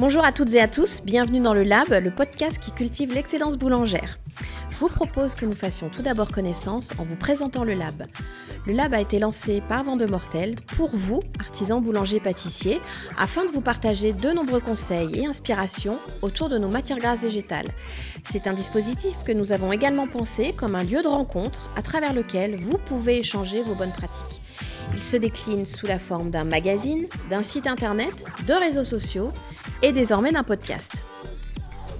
Bonjour à toutes et à tous, bienvenue dans le Lab, le podcast qui cultive l'excellence boulangère. Je vous propose que nous fassions tout d'abord connaissance en vous présentant le Lab. Le Lab a été lancé par Vendemortel pour vous, artisans boulangers pâtissiers, afin de vous partager de nombreux conseils et inspirations autour de nos matières grasses végétales. C'est un dispositif que nous avons également pensé comme un lieu de rencontre à travers lequel vous pouvez échanger vos bonnes pratiques. Il se décline sous la forme d'un magazine, d'un site internet, de réseaux sociaux et désormais d'un podcast.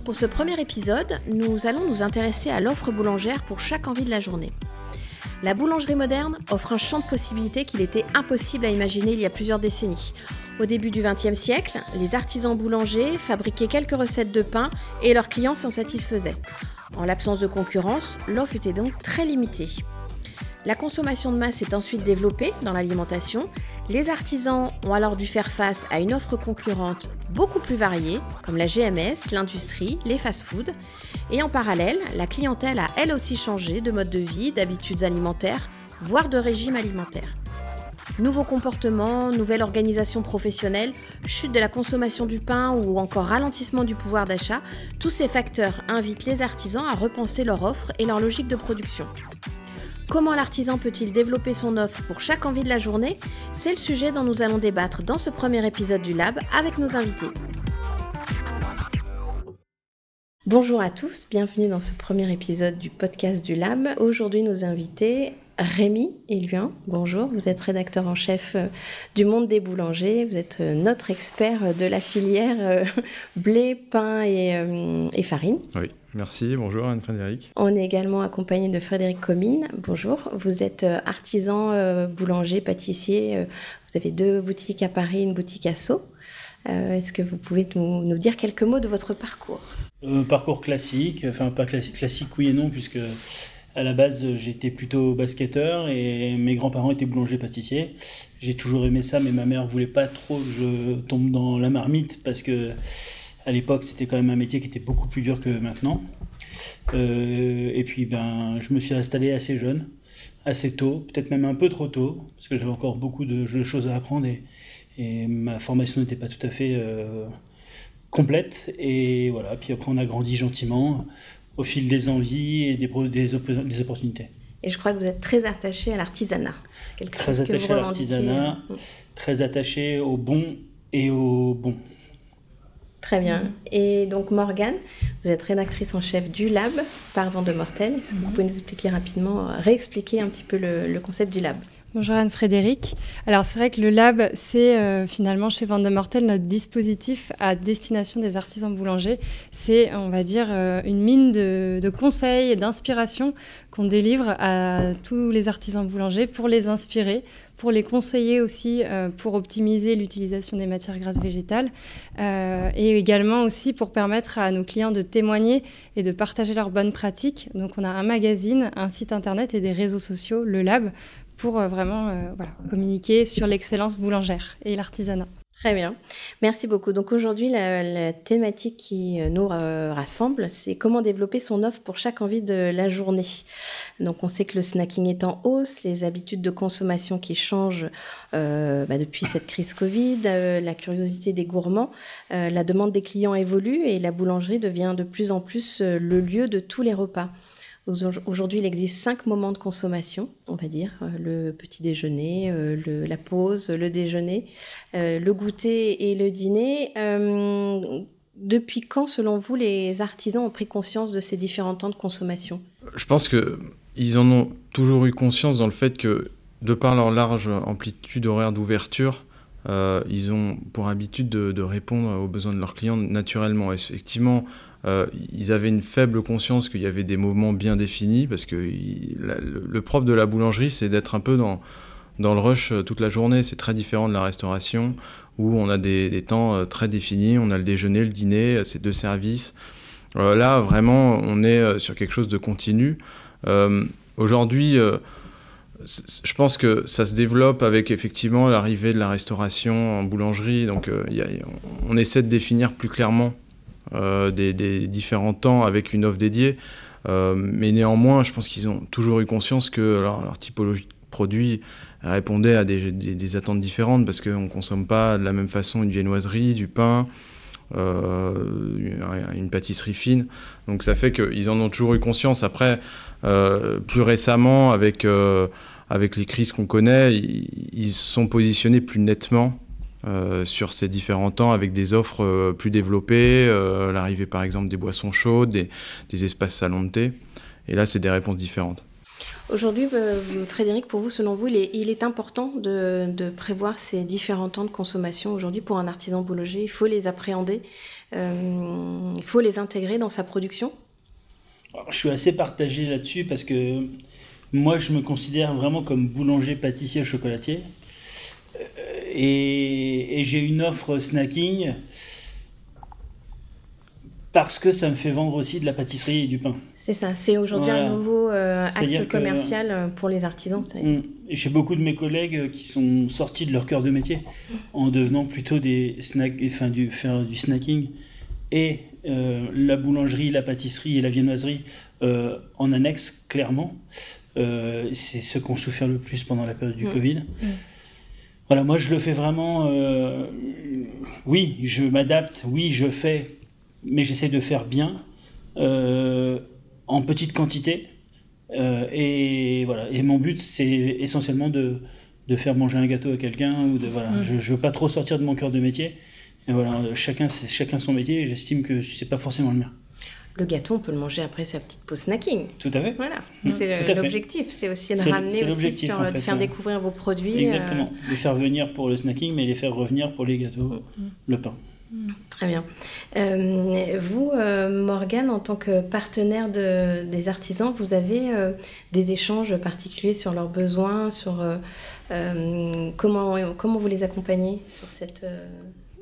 Pour ce premier épisode, nous allons nous intéresser à l'offre boulangère pour chaque envie de la journée. La boulangerie moderne offre un champ de possibilités qu'il était impossible à imaginer il y a plusieurs décennies. Au début du XXe siècle, les artisans boulangers fabriquaient quelques recettes de pain et leurs clients s'en satisfaisaient. En l'absence de concurrence, l'offre était donc très limitée. La consommation de masse est ensuite développée dans l'alimentation. Les artisans ont alors dû faire face à une offre concurrente beaucoup plus variée, comme la GMS, l'industrie, les fast-foods. Et en parallèle, la clientèle a elle aussi changé de mode de vie, d'habitudes alimentaires, voire de régime alimentaire. Nouveaux comportements, nouvelle organisation professionnelle, chute de la consommation du pain ou encore ralentissement du pouvoir d'achat, tous ces facteurs invitent les artisans à repenser leur offre et leur logique de production. Comment l'artisan peut-il développer son offre pour chaque envie de la journée? C'est le sujet dont nous allons débattre dans ce premier épisode du Lab avec nos invités. Bonjour à tous, bienvenue dans ce premier épisode du podcast du Lab. Aujourd'hui, nos invités, Rémi Eluin, bonjour, vous êtes rédacteur en chef euh, du Monde des boulangers, vous êtes euh, notre expert de la filière euh, blé, pain et, farine. Oui, merci, bonjour Anne-Frédéric. On est également accompagné de Frédéric Comine, bonjour, vous êtes artisan, boulanger, pâtissier, vous avez deux boutiques à Paris, une boutique à Sceaux. Est-ce que vous pouvez nous, dire quelques mots de votre parcours? Parcours classique, enfin pas classique, classique oui et non, puisque à la base, j'étais plutôt basketteur et mes grands-parents étaient boulangers-pâtissiers. J'ai toujours aimé ça, mais ma mère voulait pas trop que je tombe dans la marmite parce que à l'époque, c'était quand même un métier qui était beaucoup plus dur que maintenant. Euh, et puis, ben, je me suis installé assez jeune, assez tôt, peut-être même un peu trop tôt, parce que j'avais encore beaucoup de choses à apprendre et, ma formation n'était pas tout à fait euh, complète. Et voilà, puis après, on a grandi gentiment au fil des envies et des, des, opportunités. Et je crois que vous êtes très attaché à l'artisanat. Très attaché à l'artisanat, très attaché au bon et au bon. Très bien. Mm. Et donc Morgane, vous êtes rédactrice en chef du Lab par Vent de Mortel. Est-ce que vous mm. pouvez nous expliquer rapidement, réexpliquer un petit peu le concept du Lab? Bonjour Anne-Frédéric. Alors c'est vrai que le lab, c'est euh, finalement chez Vendemortel notre dispositif à destination des artisans boulangers. C'est, on va dire, euh, une mine de, conseils et d'inspiration qu'on délivre à tous les artisans boulangers pour les inspirer, pour les conseiller aussi, euh, pour optimiser l'utilisation des matières grasses végétales et également aussi pour permettre à nos clients de témoigner et de partager leurs bonnes pratiques. Donc on a un magazine, un site internet et des réseaux sociaux, le lab, pour euh, vraiment euh, communiquer sur l'excellence boulangère et l'artisanat. Très bien, merci beaucoup. Donc aujourd'hui, la, thématique qui euh, nous rassemble, c'est comment développer son offre pour chaque envie de la journée. Donc on sait que le snacking est en hausse, les habitudes de consommation qui changent bah, depuis cette crise Covid, la curiosité des gourmands, la demande des clients évolue et la boulangerie devient de plus en plus le lieu de tous les repas. Aujourd'hui, il existe cinq moments de consommation, on va dire euh, le petit déjeuner, euh, la pause, le déjeuner, euh, le goûter et le dîner. depuis quand, selon vous, les artisans ont pris conscience de ces différents temps de consommation? Je pense qu'ils en ont toujours eu conscience dans le fait que, de par leur large amplitude horaire d'ouverture, ils ont pour habitude de, de, répondre aux besoins de leurs clients naturellement. Effectivement, euh, ils avaient une faible conscience qu'il y avait des moments bien définis, parce que le, propre de la boulangerie, c'est d'être un peu dans, dans le rush euh, toute la journée. C'est très différent de la restauration, où on a des, temps euh, très définis. On a le déjeuner, le dîner, ces deux services. là, vraiment, on est sur quelque chose de continu. Aujourd'hui, je pense que ça se développe avec effectivement l'arrivée de la restauration en boulangerie. Donc, on essaie de définir plus clairement euh, des, différents temps avec une offre dédiée. Euh, mais néanmoins, je pense qu'ils ont toujours eu conscience que leur, typologie de produit répondait à des, attentes différentes parce qu'on ne consomme pas de la même façon une viennoiserie, du pain, une pâtisserie fine. Donc ça fait qu'ils en ont toujours eu conscience. Après, plus récemment, avec, avec les crises qu'on connaît, ils se sont positionnés plus nettement euh, sur ces différents temps avec des offres euh, plus développées, euh, l'arrivée par exemple des boissons chaudes, des, espaces salons de thé. Et là, c'est des réponses différentes. Aujourd'hui, Frédéric, pour vous, selon vous, il est, important de, prévoir ces différents temps de consommation aujourd'hui pour un artisan boulanger? Il faut les appréhender, il faut les intégrer dans sa production? je suis assez partagé là-dessus parce que moi, je me considère vraiment comme boulanger, pâtissier, chocolatier et, j'ai une offre snacking parce que ça me fait vendre aussi de la pâtisserie et du pain. C'est ça, c'est aujourd'hui un nouveau euh, axe commercial euh, pour les artisans. Mm. J'ai beaucoup de mes collègues qui sont sortis de leur cœur de métier en devenant plutôt des snack, enfin du faire du snacking et euh, la boulangerie, la pâtisserie et la viennoiserie en annexe clairement. c'est ce qu'on souffert le plus pendant la période du mm. Covid. Mm. Voilà, moi je le fais vraiment. Euh, oui, je m'adapte, oui, je fais, mais j'essaie de faire bien, euh, en petite quantité. Euh, et voilà. Et mon but, c'est essentiellement de, de, faire manger un gâteau à quelqu'un ou de voilà. Mm. Je, ne veux pas trop sortir de mon cœur de métier. Et voilà, chacun, chacun son métier. Et j'estime que c'est pas forcément le mien le gâteau, on peut le manger après sa petite pause snacking. Tout à fait. Voilà, mmh. c'est l'objectif. C'est aussi de ramener aussi sur, de faire découvrir vos produits. Euh, Exactement. Les faire venir pour le snacking, mais les faire revenir pour les gâteaux, mmh. le pain. Mmh. Très bien. Euh, vous, euh, Morgane, en tant que partenaire de, des artisans, vous avez des échanges particuliers sur leurs besoins, sur comment, comment vous les accompagnez sur cette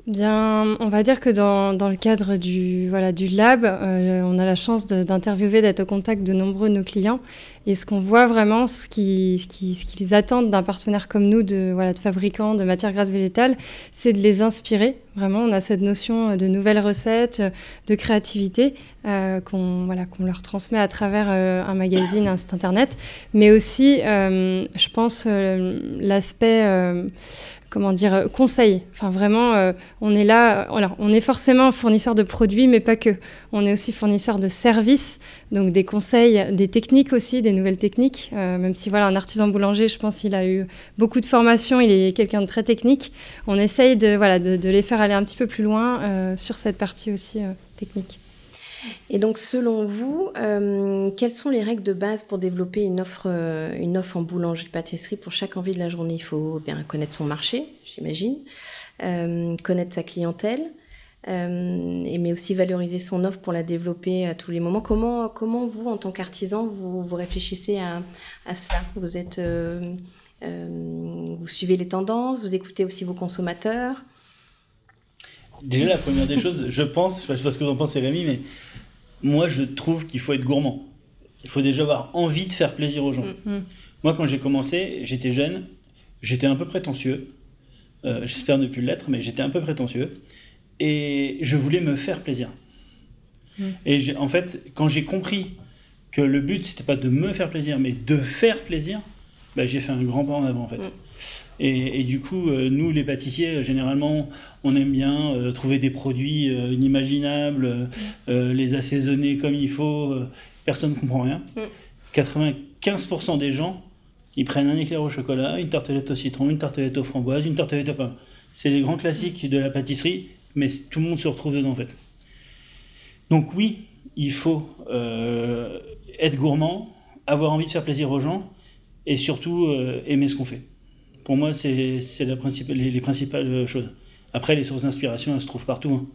On va dire que dans, le cadre du, voilà, du lab, euh, on a la chance d'interviewer, d'être au contact de nombreux de nos clients. Et ce qu'on voit vraiment, ce qu'ils qui, attendent d'un partenaire comme nous, de, voilà, de fabricants de matières grasses végétales, c'est de les inspirer. Vraiment, on a cette notion de nouvelles recettes, de créativité euh, qu'on voilà, leur transmet à travers euh, un magazine, un site internet. Mais aussi, je pense, l'aspect comment dire, euh, conseil. Enfin, vraiment, euh, on est là, alors, on est forcément fournisseur de produits, mais pas que. On est aussi fournisseur de services, donc des conseils, des techniques aussi, des nouvelles techniques. Euh, même si, voilà, un artisan boulanger, je pense qu'il a eu beaucoup de formation, il est quelqu'un de très technique. On essaye de, voilà, de, les faire aller un petit peu plus loin sur cette partie aussi technique. Et donc, selon vous, euh, quelles sont les règles de base pour développer une offre, euh, une offre en boulangerie-pâtisserie pour chaque envie de la journée? Il faut bien connaître son marché, j'imagine, euh, connaître sa clientèle, mais aussi valoriser son offre pour la développer à tous les moments. Comment, comment vous, en tant qu'artisan, vous, réfléchissez à, cela? Vous êtes, vous suivez les tendances, vous écoutez aussi vos consommateurs? Déjà, la première des choses, je pense, je sais pas ce que vous en pensez Rémi, mais moi je trouve qu'il faut être gourmand. Il faut déjà avoir envie de faire plaisir aux gens. Mm. Mm. Moi quand j'ai commencé, j'étais jeune, j'étais un peu prétentieux. Euh, j'espère ne plus l'être, mais j'étais un peu prétentieux. Et je voulais me faire plaisir. Mm. Et en fait, quand j'ai compris que le but, c'était pas de me faire plaisir, mais de faire plaisir, bah, j'ai fait un grand pas en avant en fait. Et, du coup, euh, nous, les pâtissiers, généralement, on aime bien euh, trouver des produits euh, inimaginables, les assaisonner comme il faut. personne ne comprend rien. 95% mm. des gens, ils prennent un éclair au chocolat, une tartelette au citron, une tartelette aux framboises, une tartelette au pain. C'est les grands classiques de la pâtisserie, mais tout le monde se retrouve dedans en fait. Donc oui, il faut être gourmand, avoir envie de faire plaisir aux gens et surtout aimer ce qu'on fait. Pour moi, c'est les, principales choses. Après, les sources d'inspiration, elles se trouvent partout. Hein.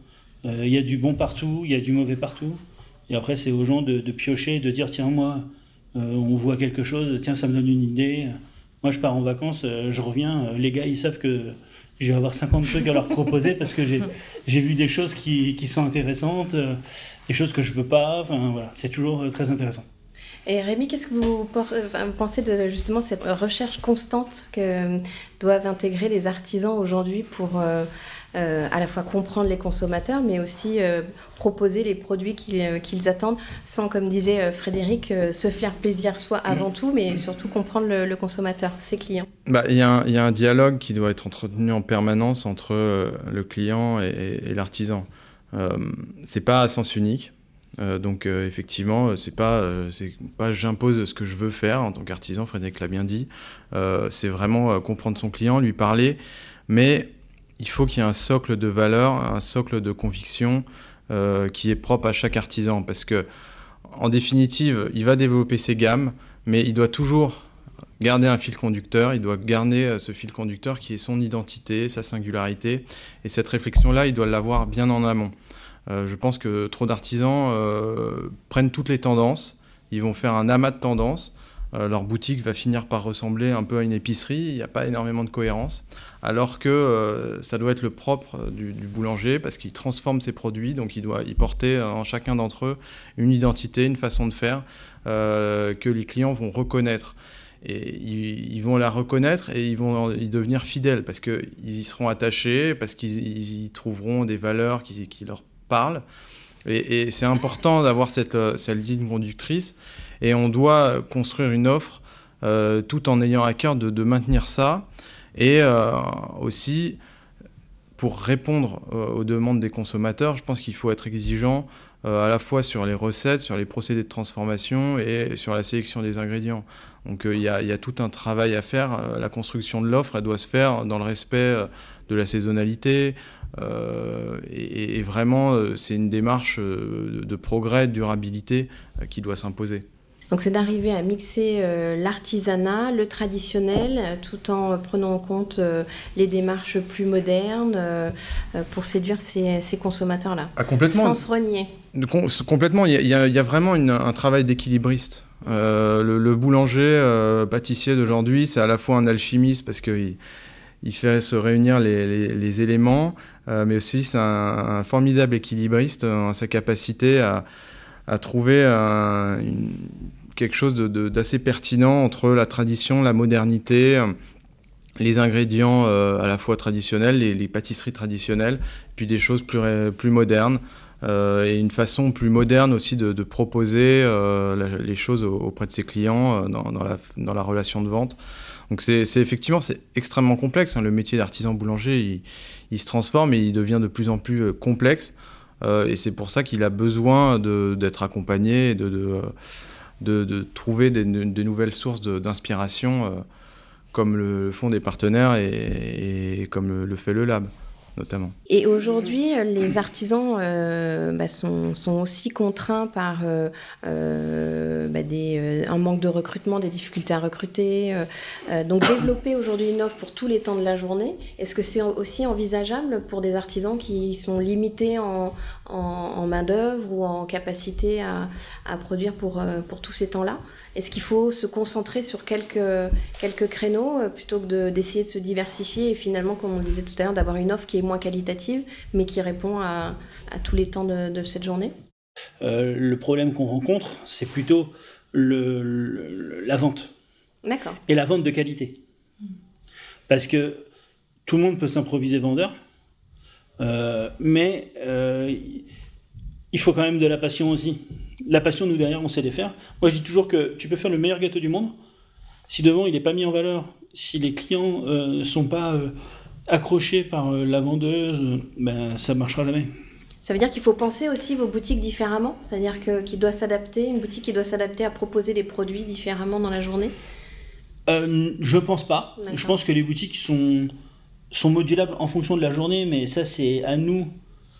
Euh, il y a du bon partout, il y a du mauvais partout. Et après, c'est aux gens de, piocher, de dire tiens, moi, euh, on voit quelque chose, tiens, ça me donne une idée. Moi, je pars en vacances, euh, je reviens, les gars, ils savent que je vais avoir 50 trucs à leur proposer parce que j'ai vu des choses qui, qui, sont intéressantes, des choses que je peux pas. Enfin, voilà, c'est toujours très intéressant. Et Rémi, qu'est-ce que vous, pensez de justement cette recherche constante que doivent intégrer les artisans aujourd'hui pour euh, euh, à la fois comprendre les consommateurs, mais aussi euh, proposer les produits qu'ils attendent, sans, comme disait Frédéric, se faire plaisir soit avant tout, mais surtout comprendre le, consommateur, ses clients? Bah, Il y, a un dialogue qui doit être entretenu en permanence entre le client et, l'artisan. c'est pas à sens unique. Donc effectivement, c'est pas, pas j'impose ce que je veux faire en tant qu'artisan. Frédéric l'a bien dit. c'est vraiment comprendre son client, lui parler, mais il faut qu'il y ait un socle de valeur, un socle de conviction qui est propre à chaque artisan, parce que en définitive, il va développer ses gammes, mais il doit toujours garder un fil conducteur, il doit garder euh, ce fil conducteur qui est son identité, sa singularité. Et cette réflexion-là, il doit l'avoir bien en amont. Euh, je pense que trop d'artisans euh, prennent toutes les tendances, ils vont faire un amas de tendances. leur boutique va finir par ressembler un peu à une épicerie, il n'y a pas énormément de cohérence. Alors que ça doit être le propre du, boulanger parce qu'il transforme ses produits, donc il doit y porter en chacun d'entre eux une identité, une façon de faire que les clients vont reconnaître et ils, vont la reconnaître et ils vont y devenir fidèles parce qu'ils y seront attachés, parce qu'ils y trouveront des valeurs qui, leur parlent. Et, c'est important d'avoir cette, cette, ligne conductrice et on doit construire une offre euh, tout en ayant à cœur de, maintenir ça et euh, aussi pour répondre euh, aux demandes des consommateurs, je pense qu'il faut être exigeant à la fois sur les recettes, sur les procédés de transformation et sur la sélection des ingrédients. Donc euh, il y, a tout un travail à faire. Euh, la construction de l'offre, elle doit se faire dans le respect euh, de la saisonnalité. Et, vraiment, c'est une démarche de, progrès, de durabilité qui doit s'imposer. Donc c'est d'arriver à mixer l'artisanat, le traditionnel, tout en prenant en compte les démarches plus modernes pour séduire ces, consommateurs-là. Ah, complètement. Sans se renier. complètement. Il y, a, vraiment un travail d'équilibriste. Euh, le, boulanger euh, pâtissier d'aujourd'hui, c'est à la fois un alchimiste parce qu'il il fait se réunir les, éléments, euh, mais aussi c'est un, formidable équilibriste en sa capacité à, trouver quelque chose d'assez pertinent entre la tradition, la modernité, les ingrédients à la fois traditionnels, les, pâtisseries traditionnelles, puis des choses plus, modernes. Euh, et une façon plus moderne aussi de, proposer euh, les choses auprès de ses clients euh, dans, la, relation de vente. Donc c'est effectivement c'est extrêmement complexe. Hein. Le métier d'artisan boulanger, il, se transforme et il devient de plus en plus complexe. et c'est pour ça qu'il a besoin d'être accompagné de, de, de, trouver des, nouvelles sources d'inspiration, comme le font des partenaires et, comme le fait le Lab Et aujourd'hui, euh, les artisans euh, bah, sont, aussi contraints par euh, bah, un manque de recrutement, des difficultés à recruter. donc développer aujourd'hui une offre pour tous les temps de la journée, est-ce que c'est aussi envisageable pour des artisans qui sont limités en, en, main-d'œuvre ou en capacité à, à produire pour, pour tous ces temps-là Est-ce qu'il faut se concentrer sur quelques, quelques créneaux plutôt que d'essayer de, se diversifier et finalement, comme on le disait tout à l'heure, d'avoir une offre qui est moins qualitative, mais qui répond à, tous les temps de, cette journée? Euh, Le problème qu'on rencontre, c'est plutôt le, la vente. D'accord. Et la vente de qualité. Parce que tout le monde peut s'improviser vendeur, euh, mais euh, il faut quand même de la passion aussi. La passion, nous derrière, on sait les faire. Moi, je dis toujours que tu peux faire le meilleur gâteau du monde. Si devant, il n'est pas mis en valeur, si les clients ne sont pas accroché par euh, la vendeuse, ben, ça marchera jamais. Ça veut dire qu'il faut penser aussi vos boutiques différemment? C'est-à-dire qu'il doit s'adapter, une boutique qui doit s'adapter à proposer des produits différemment dans la journée? Euh, Je pense pas. Je pense que les boutiques sont, sont modulables en fonction de la journée, mais ça c'est à nous,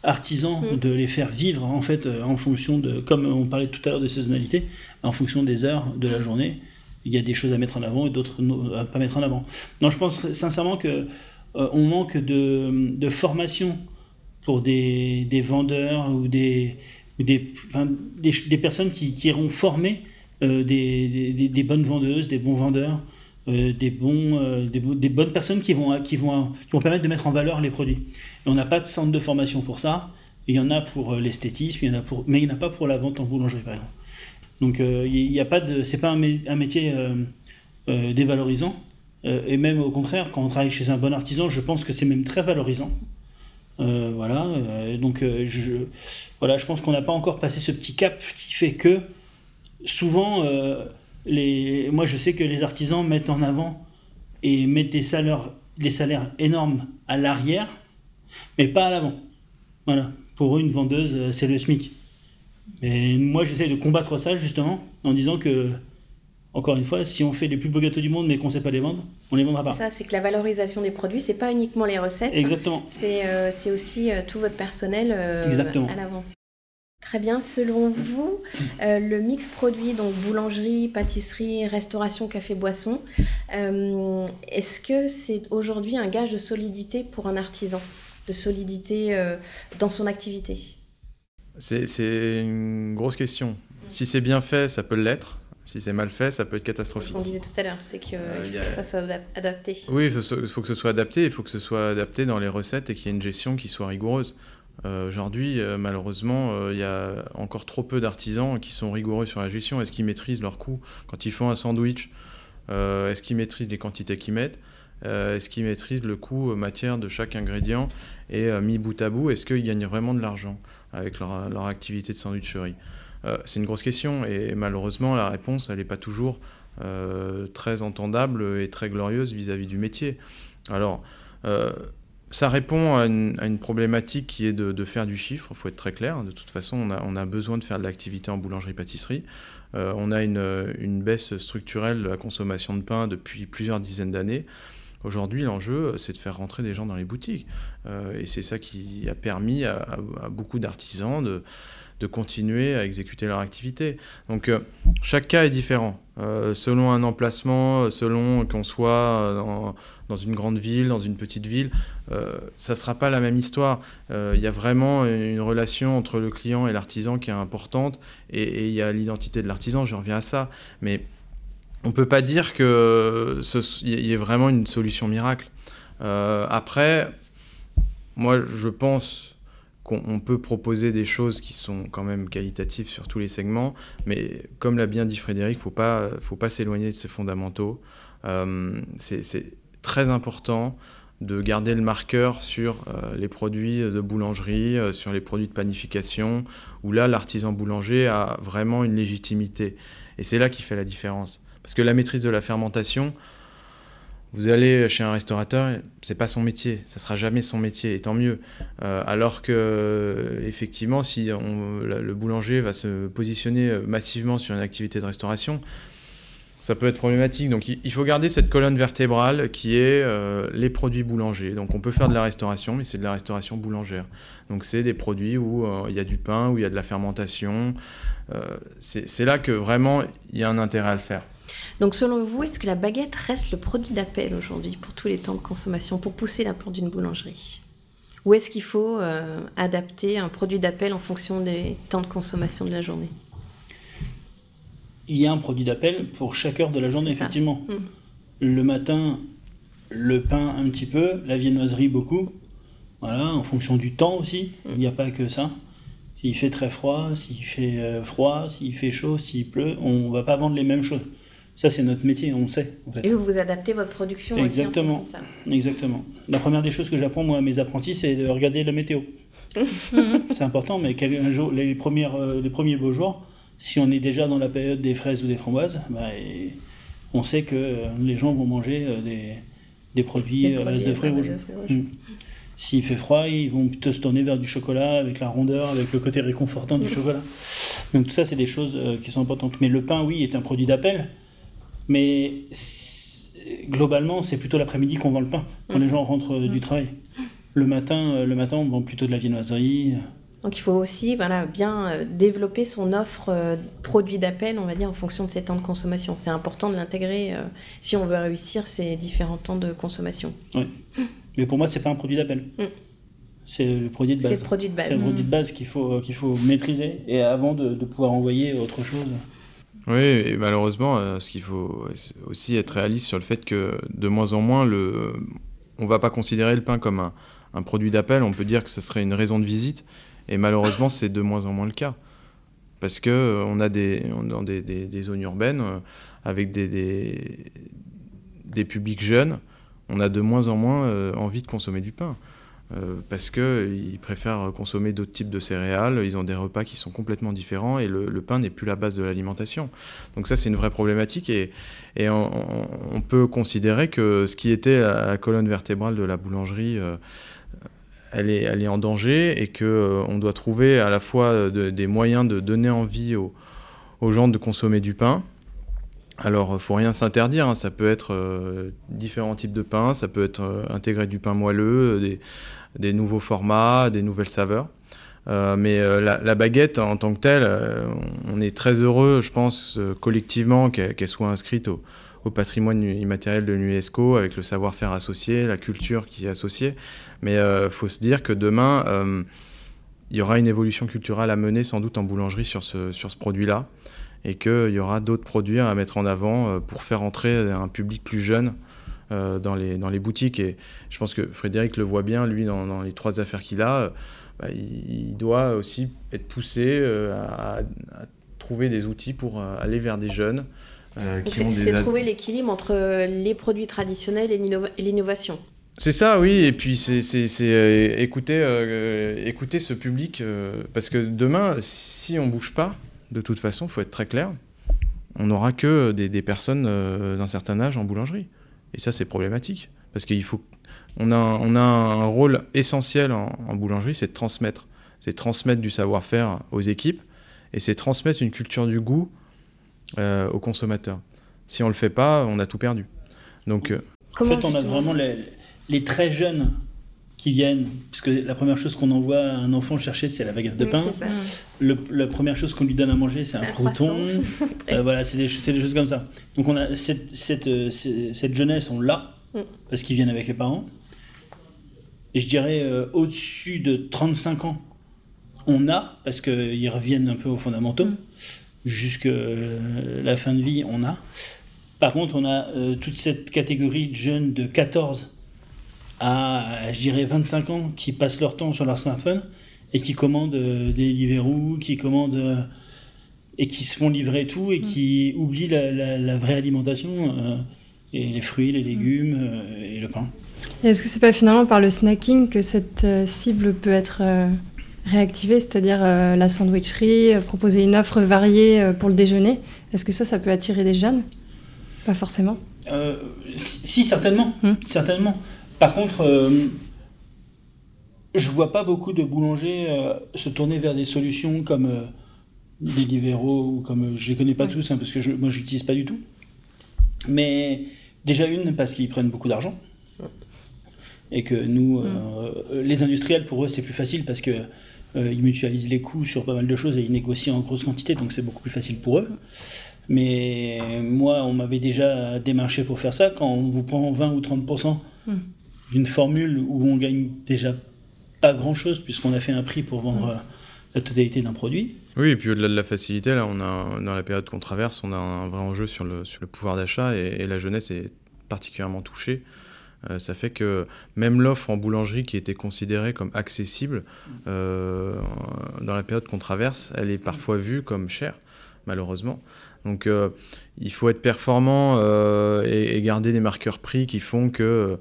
artisans, mmh. de les faire vivre en fait euh, en fonction de, comme on parlait tout à l'heure de saisonnalité, en fonction des heures de la journée. Il y a des choses à mettre en avant et d'autres à pas mettre en avant. Non, je pense sincèrement que euh, on manque de, formation pour des, vendeurs ou des, des, des, personnes qui, qui iront former euh, des, bonnes vendeuses, des bons vendeurs, des, bons, des, bonnes personnes qui vont, qui, vont, qui vont permettre de mettre en valeur les produits. Et on n'a pas de centre de formation pour ça. Il y en a pour l'esthétisme, en a pour, mais il n'y en a pas pour la vente en boulangerie, par exemple. Donc, il n'y a pas de, pas un, métier dévalorisant. Euh, et même au contraire, quand on travaille chez un bon artisan, je pense que c'est même très valorisant. Euh, voilà, euh, donc voilà, je pense qu'on n'a pas encore passé ce petit cap qui fait que souvent, les, moi je sais que les artisans mettent en avant et mettent des salaires, des salaires énormes à l'arrière, mais pas à l'avant. Voilà, pour eux, une vendeuse, c'est le SMIC. Mais moi, j'essaie de combattre ça justement en disant que, encore une fois, si on fait les plus beaux gâteaux du monde mais qu'on ne sait pas les vendre, on les vendra pas. Ça, c'est que la valorisation des produits, c'est pas uniquement les recettes. Exactement. C'est euh, aussi euh, tout votre personnel euh, Exactement. à l'avant. Très bien. Selon vous, euh, le mix produit, donc boulangerie, pâtisserie, restauration, café, boisson, euh, est-ce que c'est aujourd'hui un gage de solidité pour un artisan De solidité euh, dans son activité? C'est une grosse question. Si c'est bien fait, ça peut l'être. Si c'est mal fait, ça peut être C'est ce catastrophique. qu'on disait tout à l'heure, c'est qu'il Euh, faut a- que ça soit adap- adapté. Oui, il faut, il faut que ce soit adapté, il faut que ce soit adapté dans les recettes et qu'il y ait une gestion qui soit rigoureuse. Euh, Aujourd'hui, euh, malheureusement, euh, il y a encore trop peu d'artisans qui sont rigoureux sur la gestion. Est-ce qu'ils maîtrisent leurs coûts Quand ils font un sandwich, est-ce qu'ils maîtrisent les quantités qu'ils mettent Est-ce qu'ils maîtrisent le coût matière de chaque ingrédient Et mis bout à bout, est-ce qu'ils gagnent vraiment de l'argent avec leur, activité de sandwicherie C'est une grosse question et malheureusement, la réponse, n'est pas toujours très entendable et très glorieuse vis-à-vis du métier. Alors, ça répond à une, problématique qui est de, faire du chiffre, il faut être très clair. De toute façon, on a, besoin de faire de l'activité en boulangerie-pâtisserie. Euh, on a une, une baisse structurelle de la consommation de pain depuis plusieurs dizaines d'années. Aujourd'hui, l'enjeu, c'est de faire rentrer des gens dans les boutiques. Euh, et c'est ça qui a permis à beaucoup d'artisans de, de continuer à exécuter leur activité. Donc, euh, chaque cas est différent. Euh, selon un emplacement, selon qu'on soit dans, une grande ville, dans une petite ville, euh, ça ne sera pas la même histoire. Euh, Il y a vraiment une relation entre le client et l'artisan qui est importante, et il y a l'identité de l'artisan, je reviens à ça. Mais on ne peut pas dire qu'il y ait vraiment une solution miracle. Euh, après, moi, je pense qu'on on peut proposer des choses qui sont quand même qualitatives sur tous les segments, mais comme l'a bien dit Frédéric, il ne faut pas, faut pas s'éloigner de ses fondamentaux. Euh, c'est c'est très important de garder le marqueur sur euh, les produits de boulangerie, euh, sur les produits de panification, où là, l'artisan boulanger a vraiment une légitimité. Et c'est là qui fait la différence. Parce que la maîtrise de la fermentation, vous allez chez un restaurateur, c'est pas son métier, ça sera jamais son métier, et tant mieux. Euh, alors que, effectivement, si le boulanger va se positionner euh, massivement sur une activité de restauration, ça peut être problématique. Donc il faut garder cette colonne vertébrale qui est euh, les produits boulangers. Donc on peut faire de la restauration, mais c'est de la restauration boulangère. Donc c'est des produits où euh, il y a du pain, où il y a de la fermentation. Euh, c'est là que vraiment il y a un intérêt à le faire. Donc selon vous, est-ce que la baguette reste le produit d'appel aujourd'hui pour tous les temps de consommation, pour pousser la porte d'une boulangerie? Ou est-ce qu'il faut adapter un produit d'appel en fonction des temps de consommation de la journée? Il y a un produit d'appel pour chaque heure de la journée, effectivement. Mm. Le matin, le pain un petit peu, la viennoiserie beaucoup. Voilà, en fonction du temps aussi. Mm. Il n'y a pas que ça. S'il fait très froid, s'il fait euh, froid, s'il fait chaud, s'il pleut, on va pas vendre les mêmes choses. Ça, c'est notre métier, on le sait. En fait. Et vous, vous adaptez votre production aussi en Exactement. de ça Exactement. La première des choses que j'apprends moi à mes apprentis, c'est de regarder la météo. c'est important, mais quel- un jour, les, premières, euh, les premiers beaux jours, si on est déjà dans la période des fraises ou des framboises, bah, on sait que euh, les gens vont manger euh, des, des produits Des à base produits de fruits rouges. Mm. S'il fait froid, ils vont plutôt se tourner vers du chocolat avec la rondeur, avec le côté réconfortant du chocolat. Donc tout ça, c'est des choses euh, qui sont importantes. Mais le pain, oui, est un produit d'appel. Mais globalement, c'est plutôt l'après-midi qu'on vend le pain, quand Mm. les gens rentrent euh, du travail. Le matin, euh, le matin, on vend plutôt de la viennoiserie. Donc il faut aussi voilà, bien euh, développer son offre euh, produit d'appel, on va dire, en fonction de ses temps de consommation. C'est important de l'intégrer euh, si on veut réussir ces différents temps de consommation. Mais pour moi, c'est pas un produit d'appel. Mm. C'est le produit de C'est base. le produit de C'est le base. produit de base qu'il faut, euh, qu'il faut maîtriser et avant de, de pouvoir envoyer autre chose. Oui, et malheureusement, euh, ce qu'il faut aussi être réaliste sur le fait que de moins en moins, le... on ne va pas considérer le pain comme un, un produit d'appel, on peut dire que ce serait une raison de visite, et malheureusement, c'est de moins en moins le cas. Parce que euh, a des, dans des, des- zones urbaines euh, avec des, des, publics jeunes, on a de moins en moins euh, envie de consommer du pain. Parce qu'ils préfèrent consommer d'autres types de céréales, ils ont des repas qui sont complètement différents et le, pain n'est plus la base de l'alimentation. Donc ça c'est une vraie problématique et, et on, peut considérer que ce qui était la, colonne vertébrale de la boulangerie, elle est, en danger et que on doit trouver à la fois des moyens de donner envie aux, gens de consommer du pain. Alors, faut rien s'interdire, hein. ça peut être différents types de pain, ça peut être intégré du pain moelleux, des, nouveaux formats, des nouvelles saveurs. Euh, mais euh, la, baguette en tant que telle, euh, on est très heureux, je pense, collectivement, qu'elle soit inscrite au, patrimoine immatériel de l'UNESCO, avec le savoir-faire associé, la culture qui est associée. Mais il faut se dire que demain, il y aura une évolution culturelle à mener sans doute en boulangerie sur ce, produit-là, et qu'il y aura d'autres produits à mettre en avant pour faire entrer un public plus jeune dans, les, boutiques. Et je pense que Frédéric le voit bien, lui, dans, les trois affaires qu'il a bah, il, doit aussi être poussé euh, à, trouver des outils pour euh, aller vers des jeunes. Euh, c'est trouver l'équilibre entre les produits traditionnels et l'innovation. C'est ça, oui, et puis c'est écouter, écouter ce public, parce que demain, si on bouge pas, de toute façon, il faut être très clair, on n'aura que des, des personnes d'un certain âge en boulangerie. Et ça, c'est problématique, parce qu'il faut on a, un rôle essentiel en, boulangerie, c'est de transmettre. C'est transmettre du savoir-faire aux équipes et c'est transmettre une culture du goût euh, aux consommateurs. Si on ne le fait pas, on a tout perdu. Donc, euh, en fait, on a vraiment les, très jeunes qui viennent, puisque la première chose qu'on envoie à un enfant chercher, c'est la baguette de pain. la première chose qu'on lui donne à manger, c'est un croton. Euh, voilà, c'est des, des, choses comme ça. Donc on a cette, cette, cette jeunesse, on l'a, mm. parce qu'ils viennent avec les parents et je dirais euh, au-dessus de 35 ans, on a, parce qu'ils reviennent un peu aux fondamentaux, mm. Jusqu'à euh, la fin de vie, on a. Par contre, on a euh, toute cette catégorie de jeunes de 14 à, je dirais, 25 ans qui passent leur temps sur leur smartphone et qui commandent des Deliveroo, qui commandent et qui se font livrer tout et mm. qui oublient la, vraie alimentation et les fruits, les légumes et le pain. Est-ce que c'est pas finalement par le snacking que cette euh, cible peut être euh, réactivée, c'est-à-dire euh, la sandwicherie, proposer une offre variée pour le déjeuner Est-ce que ça, ça peut attirer des jeunes? Pas forcément. si, certainement, hmm. certainement. Par contre, je vois pas beaucoup de boulangers se tourner vers des solutions comme des libéraux ou comme je les connais pas tous hein, parce que je, moi j'utilise pas du tout. Mais déjà une parce qu'ils prennent beaucoup d'argent et que nous, mm. euh, les industriels, pour eux, c'est plus facile parce que euh, ils mutualisent les coûts sur pas mal de choses et ils négocient en grosse quantité, donc c'est beaucoup plus facile pour eux. Mais moi, on m'avait déjà démarché pour faire ça. Quand on vous prend 20 ou 30% mm. d'une formule où on gagne déjà pas grand-chose puisqu'on a fait un prix pour vendre mm. la totalité d'un produit. Oui, et puis au-delà de la facilité, là, on a, dans la période qu'on traverse, on a un vrai enjeu sur le, sur le pouvoir d'achat et, et, la jeunesse est particulièrement touchée. Euh, ça fait que même l'offre en boulangerie qui était considérée comme accessible, euh, dans la période qu'on traverse, elle est parfois vue comme chère, malheureusement. Donc euh, il faut être performant et, garder des marqueurs prix qui font que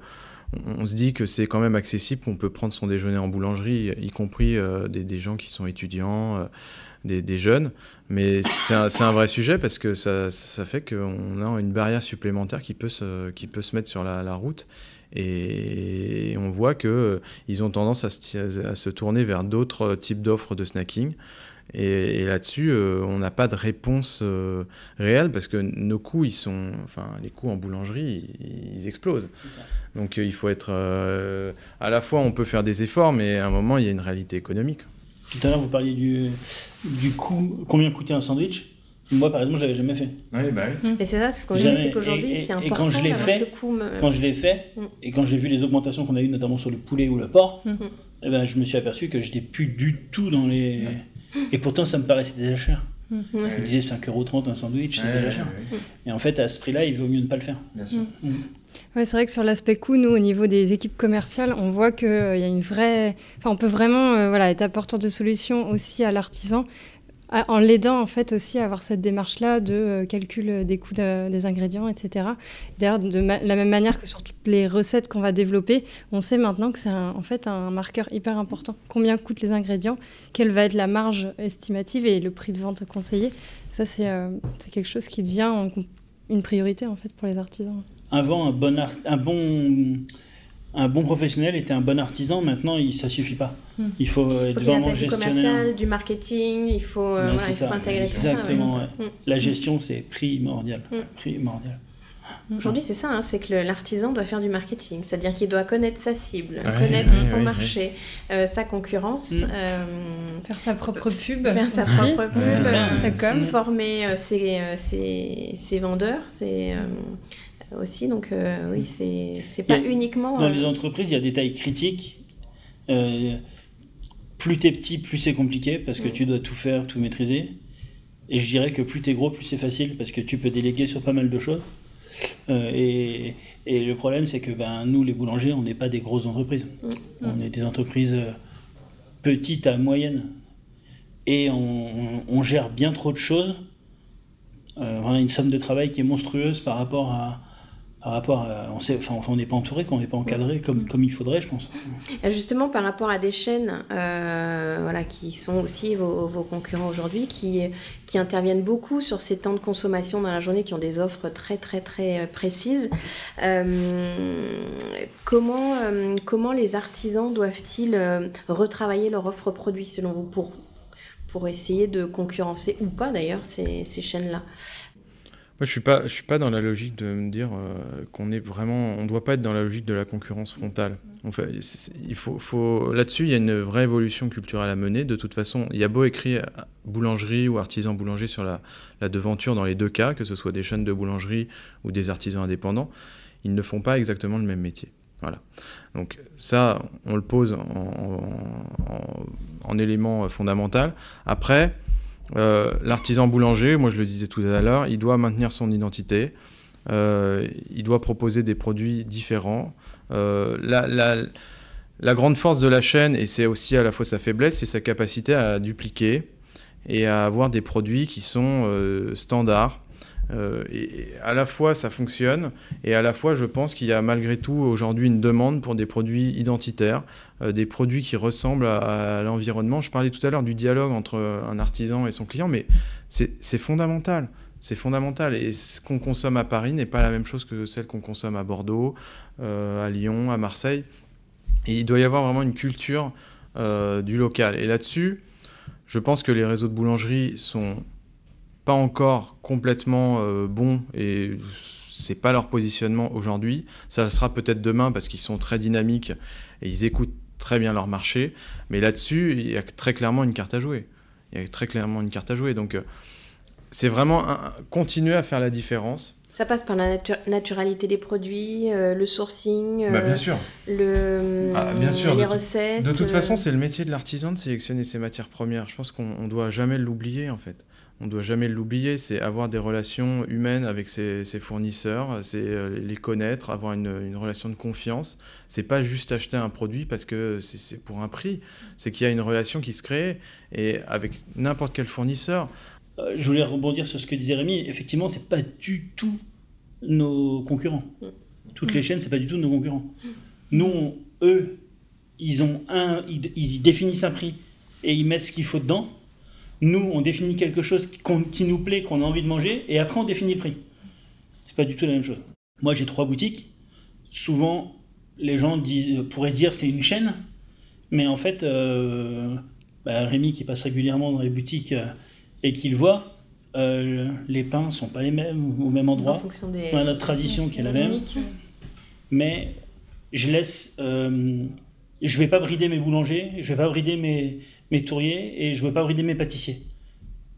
on se dit que c'est quand même accessible, qu'on peut prendre son déjeuner en boulangerie, y compris des, gens qui sont étudiants, des, jeunes. Mais c'est un, vrai sujet parce que ça, fait qu'on a une barrière supplémentaire qui peut se, qui peut se mettre sur la route et on voit qu'ils euh, ont tendance à se, tourner vers d'autres types d'offres de snacking. Et, là-dessus, euh, on n'a pas de réponse euh, réelle parce que nos coûts, ils sont, enfin, les coûts en boulangerie, ils, explosent. Donc il faut être, à la fois, on peut faire des efforts, mais à un moment, il y a une réalité économique. Tout à l'heure, vous parliez du, du coût, combien coûtait un sandwich? Moi, par exemple, je l'avais jamais fait. Oui, bah oui. Mais c'est ça, c'est ce qu'on dit, c'est qu'aujourd'hui, c'est important. Et quand je l'ai fait, quand je l'ai fait, mm. et quand j'ai vu les augmentations qu'on a eues, notamment sur le poulet ou le porc, mm-hmm. eh ben, je me suis aperçu que j'étais plus du tout dans les. Et pourtant, ça me paraissait déjà cher. Mm-hmm. Je me disais 5,30€ un sandwich, c'est déjà cher. Et en fait, à ce prix-là, il vaut mieux ne pas le faire. Bien sûr. C'est vrai que sur l'aspect coût, nous, au niveau des équipes commerciales, on voit qu'il euh, y a une vraie. Enfin, on peut vraiment euh, voilà, être apporteur de solutions aussi à l'artisan en l'aidant en fait aussi à avoir cette démarche-là de euh, calcul des coûts des ingrédients, etc. D'ailleurs, de la même manière que sur toutes les recettes qu'on va développer, on sait maintenant que c'est en fait un marqueur hyper important. Combien coûtent les ingrédients, quelle va être la marge estimative et le prix de vente conseillé. Ça, c'est quelque chose qui devient une priorité en fait pour les artisans. Avant un bon, un bon un bon professionnel était un bon artisan. Maintenant, il, ça suffit pas. Hmm. Il faut être il faut vraiment du gestionnaire. commercial, du marketing, il faut, euh, Ouais, il faut intégrer tout ça. Exactement. ouais. ouais. Mm. La gestion, c'est primordial. Mm. Primordial. Aujourd'hui, c'est ça, hein, c'est que l'artisan doit faire du marketing, c'est-à-dire qu'il doit connaître sa cible, Ouais, connaître ouais, son ouais, marché, euh, sa concurrence, euh, Faire sa propre pub. faire sa aussi. propre pub, ça. euh, former euh, ses, euh, ses- ses vendeurs, c'est aussi, donc euh, oui, c'est c'est pas a- uniquement... Dans euh, les entreprises, il y a des tailles critiques. Euh, plus t'es petit, plus c'est compliqué parce que Mm. tu dois tout faire, tout maîtriser. Et je dirais que plus t'es gros, plus c'est facile parce que tu peux déléguer sur pas mal de choses. Euh, et, et le problème, c'est que ben, nous, les boulangers, on n'est pas des grosses entreprises. Mm. On est des entreprises petites à moyennes. Et on, on gère bien trop de choses. Euh, on a une somme de travail qui est monstrueuse par rapport à. Par rapport à- on sait, enfin, on n'est pas entouré, qu'on n'est pas encadré comme, comme il faudrait, je pense. Justement, par rapport à des chaînes euh, voilà, qui sont aussi vos, vos concurrents aujourd'hui, qui, qui interviennent beaucoup sur ces temps de consommation dans la journée, qui ont des offres très très très euh, précises, euh, comment, euh, comment les artisans doivent-ils retravailler leur offre produit selon vous pour, pour essayer de concurrencer ou pas d'ailleurs ces, ces chaînes-là? Moi, je suis pas, je suis pas dans la logique de me dire euh, qu'on est vraiment, on doit pas être dans la logique de la concurrence frontale. En fait, il faut, faut là-dessus, il y a une vraie évolution culturelle à mener. De toute façon, il y a beau écrire boulangerie ou artisan boulanger sur la, la devanture dans les deux cas, que ce soit des chaînes de boulangerie ou des artisans indépendants, ils ne font pas exactement le même métier. Voilà. Donc ça, on le pose en, en- en- en élément fondamental. Après, euh, l'artisan boulanger, moi je le disais tout à l'heure, il doit maintenir son identité, euh, il doit proposer des produits différents. Euh, la, la- grande force de la chaîne, et c'est aussi à la fois sa faiblesse, c'est sa capacité à dupliquer et à avoir des produits qui sont standards. Euh, et, à la fois ça fonctionne, et à la fois je pense qu'il y a malgré tout aujourd'hui une demande pour des produits identitaires, euh, des produits qui ressemblent à, l'environnement. Je parlais tout à l'heure du dialogue entre un artisan et son client, mais c'est fondamental. C'est fondamental. Et ce qu'on consomme à Paris n'est pas la même chose que celle qu'on consomme à Bordeaux, euh, à Lyon, à Marseille. Et il doit y avoir vraiment une culture du local. Et là-dessus, je pense que les réseaux de boulangerie sont pas encore complètement euh, bons et c'est pas leur positionnement aujourd'hui. Ça sera peut-être demain parce qu'ils sont très dynamiques et ils écoutent très bien leur marché. Mais là-dessus, il y a très clairement une carte à jouer. Il y a très clairement une carte à jouer. Donc, euh, c'est vraiment un- continuer à faire la différence. Ça passe par la natu- naturalité des produits, euh, le sourcing, Bah, euh, bien sûr. le, Ah, bien sûr, les de tout- recettes. De toute euh, façon, c'est le métier de l'artisan de sélectionner ses matières premières. Je pense qu'on on doit jamais l'oublier en fait. On doit jamais l'oublier. C'est avoir des relations humaines avec ses, fournisseurs, c'est euh, les connaître, avoir une, relation de confiance. C'est pas juste acheter un produit parce que c'est- pour un prix. C'est qu'il y a une relation qui se crée et avec n'importe quel fournisseur. Euh, je voulais rebondir sur ce que disait Rémi. Effectivement, c'est pas du tout nos concurrents. Toutes les chaînes, c'est pas du tout nos concurrents. Nous, eux, ils ont un, ils définissent un prix et ils mettent ce qu'il faut dedans. Nous, on définit quelque chose qui, qui nous plaît, qu'on a envie de manger, et après on définit le prix. C'est pas du tout la même chose. Moi, j'ai trois boutiques. Souvent, les gens disent, pourraient dire c'est une chaîne, mais en fait, euh, bah, Rémi qui passe régulièrement dans les boutiques euh, et qui le voit, euh, les pains sont pas les mêmes au même en endroit. fonction des. On a notre tradition qui est la même, mais je laisse, euh, je vais pas brider mes boulangers, je vais pas brider mes, mes touriers et je veux pas brider mes pâtissiers.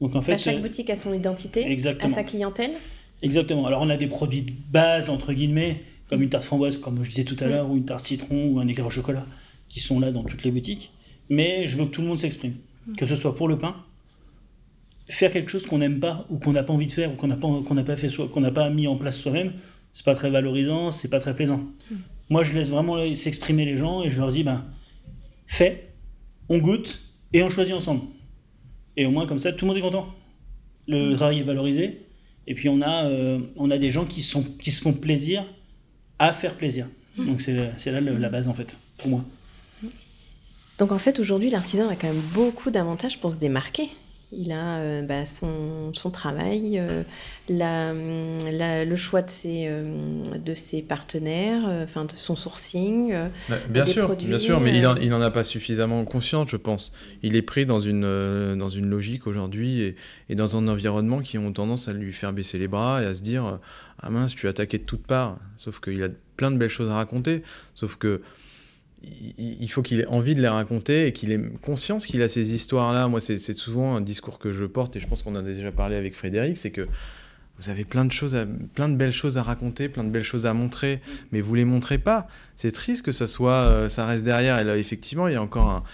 Donc en fait, Bah, chaque euh, boutique a son identité, exactement. sa clientèle. Exactement. Alors on a des produits de base entre guillemets, comme une tarte framboise, comme je disais tout à Mm. l'heure, ou une tarte citron ou un éclair au chocolat, qui sont là dans toutes les boutiques. Mais je veux que tout le monde s'exprime, que ce soit pour le pain, faire quelque chose qu'on n'aime pas ou qu'on n'a pas envie de faire ou qu'on n'a pas qu'on n'a pas fait qu'on n'a pas mis en place soi-même, c'est pas très valorisant, c'est pas très plaisant. Moi, je laisse vraiment s'exprimer les gens et je leur dis ben fais, on goûte et on choisit ensemble. Et au moins comme ça, tout le monde est content. Le travail est valorisé et puis on a euh, on a des gens qui sont qui se font plaisir à faire plaisir. Donc c'est c'est là le- la base en fait pour moi. Donc en fait, aujourd'hui, l'artisan a quand même beaucoup d'avantages pour se démarquer. Il a euh, bah, son, son, travail, euh, la, la, le choix de ses, euh, de ses partenaires, enfin de son sourcing. Bah, bien sûr, bien sûr, mais il n'en a pas suffisamment conscience, je pense. Il est pris dans une, dans une logique aujourd'hui et, et, dans un environnement qui ont tendance à lui faire baisser les bras et à se dire Ah mince, tu es attaqué de toutes parts. Sauf qu'il a plein de belles choses à raconter. Sauf que il faut qu'il ait envie de les raconter et qu'il ait conscience qu'il a ces histoires-là. Moi, c'est souvent un discours que je porte et je pense qu'on a déjà parlé avec Frédéric, c'est que vous avez plein de choses, plein de belles choses à raconter, plein de belles choses à montrer, mais vous les montrez pas. C'est triste que ça soit, euh, ça reste derrière. Et là, effectivement, il y a encore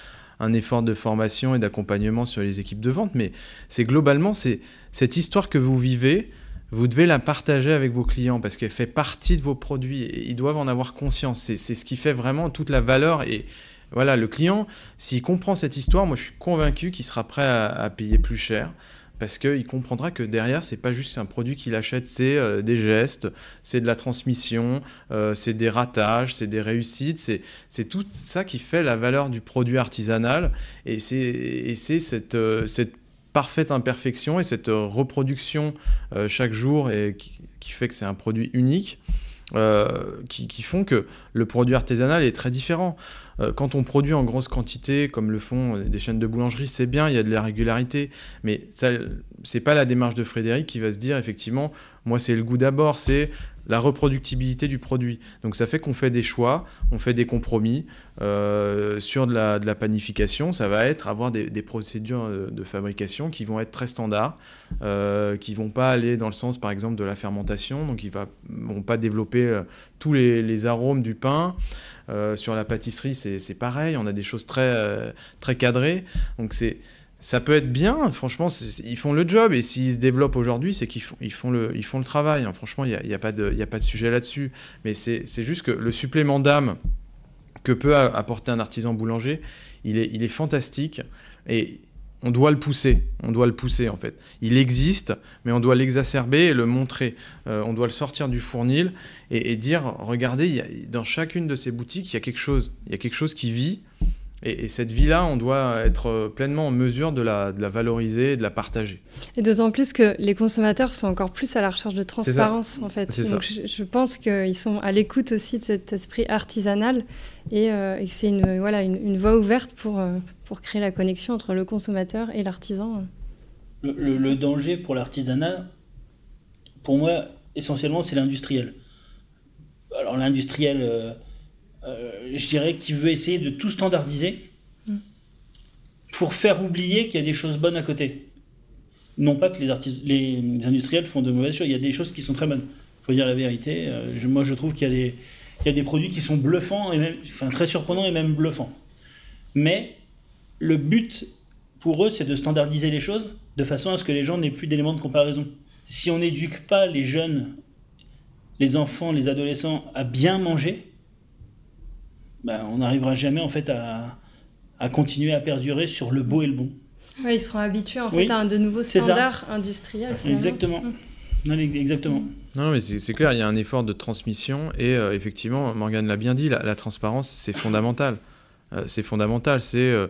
un, effort de formation et d'accompagnement sur les équipes de vente, mais c'est globalement cette histoire que vous vivez vous devez la partager avec vos clients parce qu'elle fait partie de vos produits et ils doivent en avoir conscience. C'est ce qui fait vraiment toute la valeur. Et voilà, le client, s'il comprend cette histoire, moi je suis convaincu qu'il sera prêt à, payer plus cher parce qu'il comprendra que derrière, c'est pas juste un produit qu'il achète, c'est euh, des gestes, c'est de la transmission, euh, c'est des ratages, c'est des réussites, c'est tout ça qui fait la valeur du produit artisanal. Et c'est cette, euh, cette parfaite imperfection et cette euh, reproduction euh, chaque jour et qui, fait que c'est un produit unique. Euh, qui, font que le produit artisanal est très différent. quand on produit en grosse quantité, comme le font des chaînes de boulangerie, c'est bien, il y a de la régularité, mais ce n'est pas la démarche de Frédéric qui va se dire effectivement, moi c'est le goût d'abord, c'est la reproductibilité du produit. Donc ça fait qu'on fait des choix, on fait des compromis. Euh, sur de la, de la, panification, ça va être avoir des, procédures de, fabrication qui vont être très standards, euh, qui vont pas aller dans le sens par exemple de la fermentation, donc ils ne vont pas développer euh, tous les, les, arômes du pain. Euh, sur la pâtisserie, c'est pareil, on a des choses très, très cadrées. Donc c'est ça peut être bien, franchement, ils font le job, et s'ils se développent aujourd'hui, c'est qu'ils font, ils font, le, font le travail. Hein. Franchement, il n'y a, y a, pas de, a pas de sujet là-dessus. Mais c'est juste que le supplément d'âme que peut apporter un artisan boulanger, il est, il est fantastique, et on doit le pousser, on doit le pousser en fait. Il existe, mais on doit l'exacerber et le montrer. Euh, on doit le sortir du fournil et, dire, regardez, dans chacune de ces boutiques, il y a quelque chose, il y a quelque chose qui vit, et, cette vie-là, on doit être pleinement en mesure de la, valoriser et de la partager. Et d'autant plus que les consommateurs sont encore plus à la recherche de transparence, en fait. Donc je, pense qu'ils sont à l'écoute aussi de cet esprit artisanal et, euh, que c'est une, voilà, une, voie ouverte pour, euh, pour créer la connexion entre le consommateur et l'artisan. Le, danger pour l'artisanat, pour moi, essentiellement, c'est l'industriel. Alors l'industriel... Euh, je dirais, qui veut essayer de tout standardiser mm. pour faire oublier qu'il y a des choses bonnes à côté. Non pas que les, les industriels font de mauvaises choses, il y a des choses qui sont très bonnes. Il faut dire la vérité. Euh, moi, je trouve qu'il y, a des, il y a des produits qui sont bluffants, et même, enfin, très surprenants et même bluffants. Mais le but pour eux, c'est de standardiser les choses de façon à ce que les gens n'aient plus d'éléments de comparaison. Si on n'éduque pas les jeunes, les enfants, les adolescents à bien manger, bah, on n'arrivera jamais en fait à, continuer à perdurer sur le beau et le bon. ils seront habitués en fait à un de nouveaux standards industriels. Exactement. Mmh. exactement. Non, mais c'est clair, il y a un effort de transmission et euh, effectivement, Morgane l'a bien dit, la, transparence, c'est fondamental. Euh, c'est fondamental, c'est euh,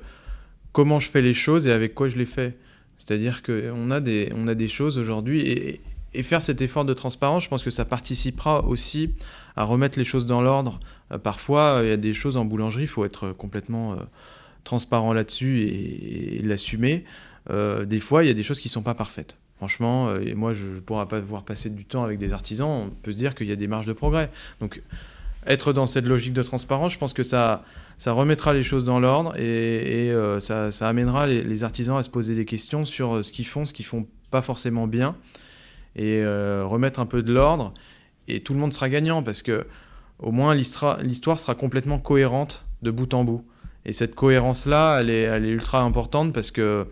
comment je fais les choses et avec quoi je les fais. C'est-à-dire qu'on a, des, on a des choses aujourd'hui et, et, faire cet effort de transparence, je pense que ça participera aussi à remettre les choses dans l'ordre. Euh, parfois, il y a des choses en boulangerie, il faut être complètement euh, transparent là-dessus et, l'assumer. Euh, des fois, il y a des choses qui ne sont pas parfaites. Franchement, et moi, je ne pourrais pas voir passer du temps avec des artisans, on peut se dire qu'il y a des marges de progrès. Donc, être dans cette logique de transparence, je pense que ça, ça remettra les choses dans l'ordre et, ça, amènera les, artisans à se poser des questions sur ce qu'ils font, ce qu'ils font pas forcément bien et remettre un peu de l'ordre et tout le monde sera gagnant parce que au moins l'histoire sera complètement cohérente de bout en bout. Et cette cohérence-là, elle est, elle ultra importante parce qu'elle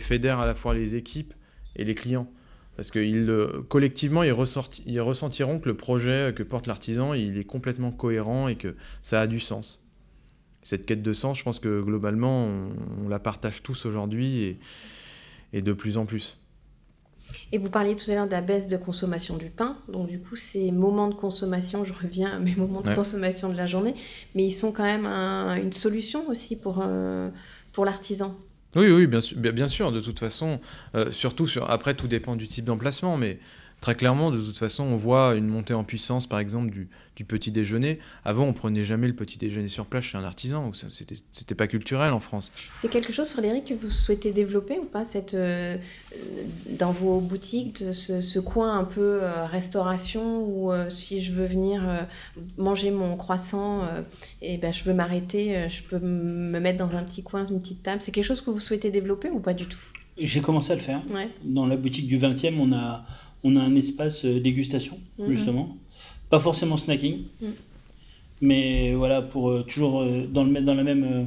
fédère à la fois les équipes et les clients. Parce que collectivement, ils, ressentiront que le projet que porte l'artisan, il est complètement cohérent et que ça a du sens. Cette quête de sens, je pense que globalement, on, la partage tous aujourd'hui et de plus en plus. Et vous parliez tout à l'heure de la baisse de consommation du pain. Donc du coup, ces moments de consommation, je reviens à mes moments de consommation de la journée, mais ils sont quand même une solution aussi pour, euh, pour l'artisan. Oui, oui, bien sûr, bien sûr de toute façon. surtout, sur, après, tout dépend du type d'emplacement, mais Très clairement, de toute façon, on voit une montée en puissance, par exemple, du, petit déjeuner. Avant, on prenait jamais le petit déjeuner sur place chez un artisan. C'était pas culturel en France. C'est quelque chose, Frédéric, que vous souhaitez développer ou pas cette, euh, dans vos boutiques, ce, coin un peu euh, restauration où euh, si je veux venir manger mon croissant et ben, je veux m'arrêter, je peux me mettre dans un petit coin, une petite table. C'est quelque chose que vous souhaitez développer ou pas du tout? J'ai commencé à le faire. Dans la boutique du 20e, on a on a un espace euh, dégustation, mhm. justement. Pas forcément snacking. Mhm. Mais voilà, pour euh, toujours euh, dans, le, dans, la même,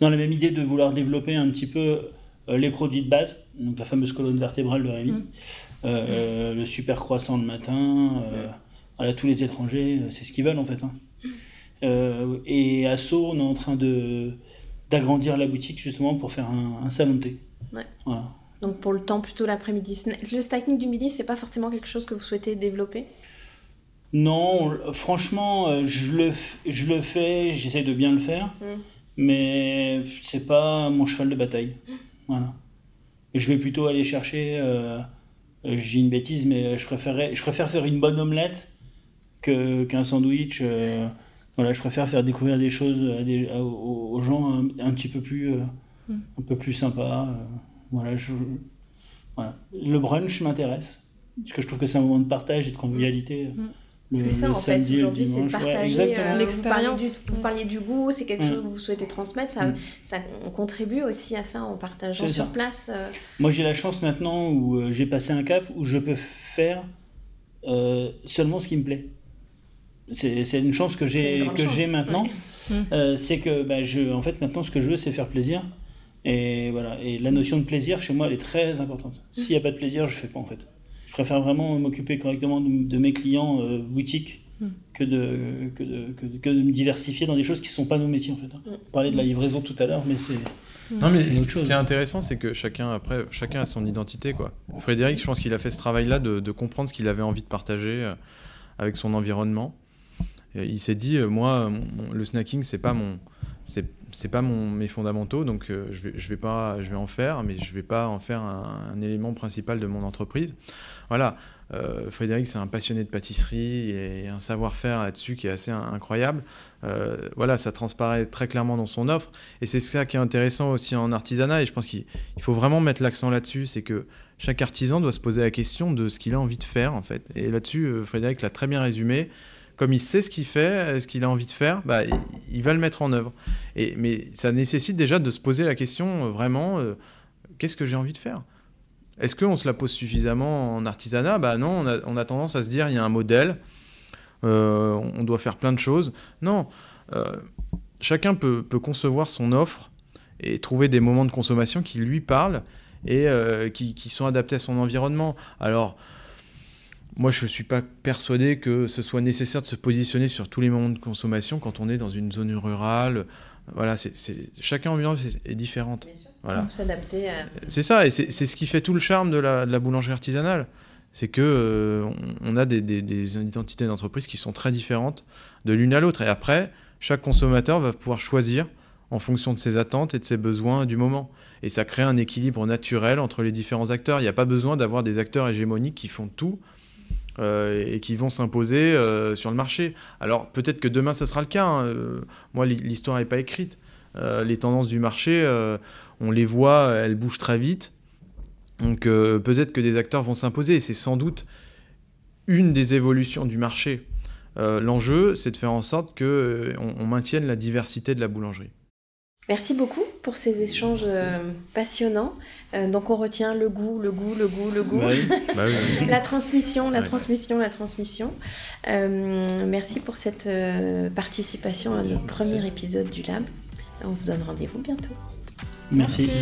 dans la même idée de vouloir développer un petit peu les produits de base, donc la fameuse colonne vertébrale de Rémi, mhm. le super croissant le matin, voilà, tous les étrangers, c'est ce qu'ils veulent en fait. Hein. et à Sceaux, on est en train de d'agrandir la boutique justement pour faire un, un salon de thé. Ouais. Voilà. Donc pour le temps plutôt l'après-midi. Le snacking du midi, c'est pas forcément quelque chose que vous souhaitez développer? Non, franchement, euh, je le, je le fais, j'essaie de bien le faire, mm. mais c'est pas mon cheval de bataille. Voilà. Je vais plutôt aller chercher, euh, euh j'ai une bêtise, mais je, préférerais, je préfère faire une bonne omelette qu'un sandwich. Euh, voilà, je préfère faire découvrir des choses aux, gens un, petit peu plus, mm. un peu plus sympas. Voilà, je, Le brunch m'intéresse, parce que je trouve que c'est un moment de partage et de convivialité. Mm. C'est ça en fait, aujourd'hui c'est de partager euh, l'expérience. Vous, parliez du goût, c'est quelque mm. chose que vous souhaitez transmettre, ça, mm. ça, on contribue aussi à ça en partageant sur place. Euh. Moi j'ai la chance maintenant où euh, j'ai passé un cap où je peux faire seulement ce qui me plaît. C'est une chance que j'ai que j'ai maintenant. c'est que bah, je, en fait maintenant ce que je veux c'est faire plaisir et voilà. Et la notion de plaisir, chez moi, elle est très importante. Mmh. S'il n'y a pas de plaisir, je ne fais pas en fait. Je préfère vraiment m'occuper correctement de, mes clients euh, boutiques mmh. que, de, que, de, que, de, me diversifier dans des choses qui ne sont pas nos métiers en fait. Hein. Mmh. On parlait de la livraison tout à l'heure, mais c'est. Non, mais ce qui est intéressant, c'est que chacun, après, chacun a son identité. Quoi. Frédéric, je pense qu'il a fait ce travail-là de, de, comprendre ce qu'il avait envie de partager euh, avec son environnement. il s'est dit, euh, moi, le snacking, c'est pas mon, c'est pas mon, mes fondamentaux, donc euh, je, vais, vais pas, je vais en faire, mais je vais pas en faire un, élément principal de mon entreprise. Voilà, euh, Frédéric, c'est un passionné de pâtisserie et un savoir-faire là-dessus qui est assez incroyable. Euh, voilà, ça transparaît très clairement dans son offre, et c'est ça qui est intéressant aussi en artisanat, et je pense qu'il faut vraiment mettre l'accent là-dessus, c'est que chaque artisan doit se poser la question de ce qu'il a envie de faire, en fait. Et là-dessus, Frédéric l'a très bien résumé comme il sait ce qu'il fait, ce qu'il a envie de faire, bah, il, va le mettre en œuvre. Et, mais ça nécessite déjà de se poser la question euh, vraiment, euh, qu'est-ce que j'ai envie de faire? Est-ce qu'on se la pose suffisamment en artisanat? Bah non, on a, tendance à se dire, il y a un modèle, euh, on doit faire plein de choses. Non, chacun peut, concevoir son offre et trouver des moments de consommation qui lui parlent et qui, qui, sont adaptés à son environnement. Alors, moi, je ne suis pas persuadé que ce soit nécessaire de se positionner sur tous les moments de consommation quand on est dans une zone rurale. Voilà, c'est, chacun ambiance est, différente. Voilà. s'adapter à... C'est ça, et c'est, ce qui fait tout le charme de la, de la boulangerie artisanale. C'est que euh, on, a des, des, des identités d'entreprise qui sont très différentes de l'une à l'autre. Et après, chaque consommateur va pouvoir choisir en fonction de ses attentes et de ses besoins du moment. Et ça crée un équilibre naturel entre les différents acteurs. Il n'y a pas besoin d'avoir des acteurs hégémoniques qui font tout euh, et qui vont s'imposer euh, sur le marché. Alors peut-être que demain ce sera le cas. Hein. Euh, moi, l'histoire n'est pas écrite. les tendances du marché, on les voit, elles bougent très vite. Donc peut-être que des acteurs vont s'imposer c'est sans doute une des évolutions du marché. L'enjeu, c'est de faire en sorte qu'on on maintienne la diversité de la boulangerie. Merci beaucoup pour ces échanges euh, passionnants. Euh, donc on retient le goût, le goût, le goût, le goût. Bah la transmission, la transmission, la transmission. Euh, merci pour cette participation à notre premier épisode du Lab. On vous donne rendez-vous bientôt. merci.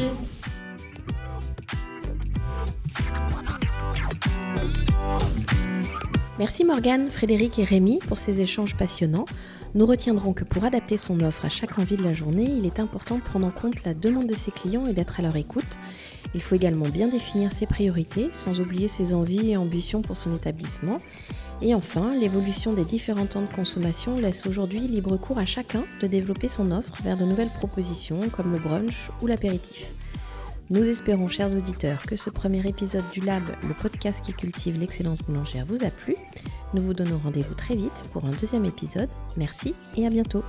Merci Morgane, Frédéric et Rémi pour ces échanges passionnants. Nous retiendrons que pour adapter son offre à chaque envie de la journée, il est important de prendre en compte la demande de ses clients et d'être à leur écoute. Il faut également bien définir ses priorités, sans oublier ses envies et ambitions pour son établissement. Et enfin, l'évolution des différents temps de consommation laisse aujourd'hui libre cours à chacun de développer son offre vers de nouvelles propositions comme le brunch ou l'apéritif. Nous espérons, chers auditeurs, que ce premier épisode du Lab, le podcast qui cultive l'excellence boulangère, vous a plu. Nous vous donnons rendez-vous très vite pour un deuxième épisode. Merci et à bientôt.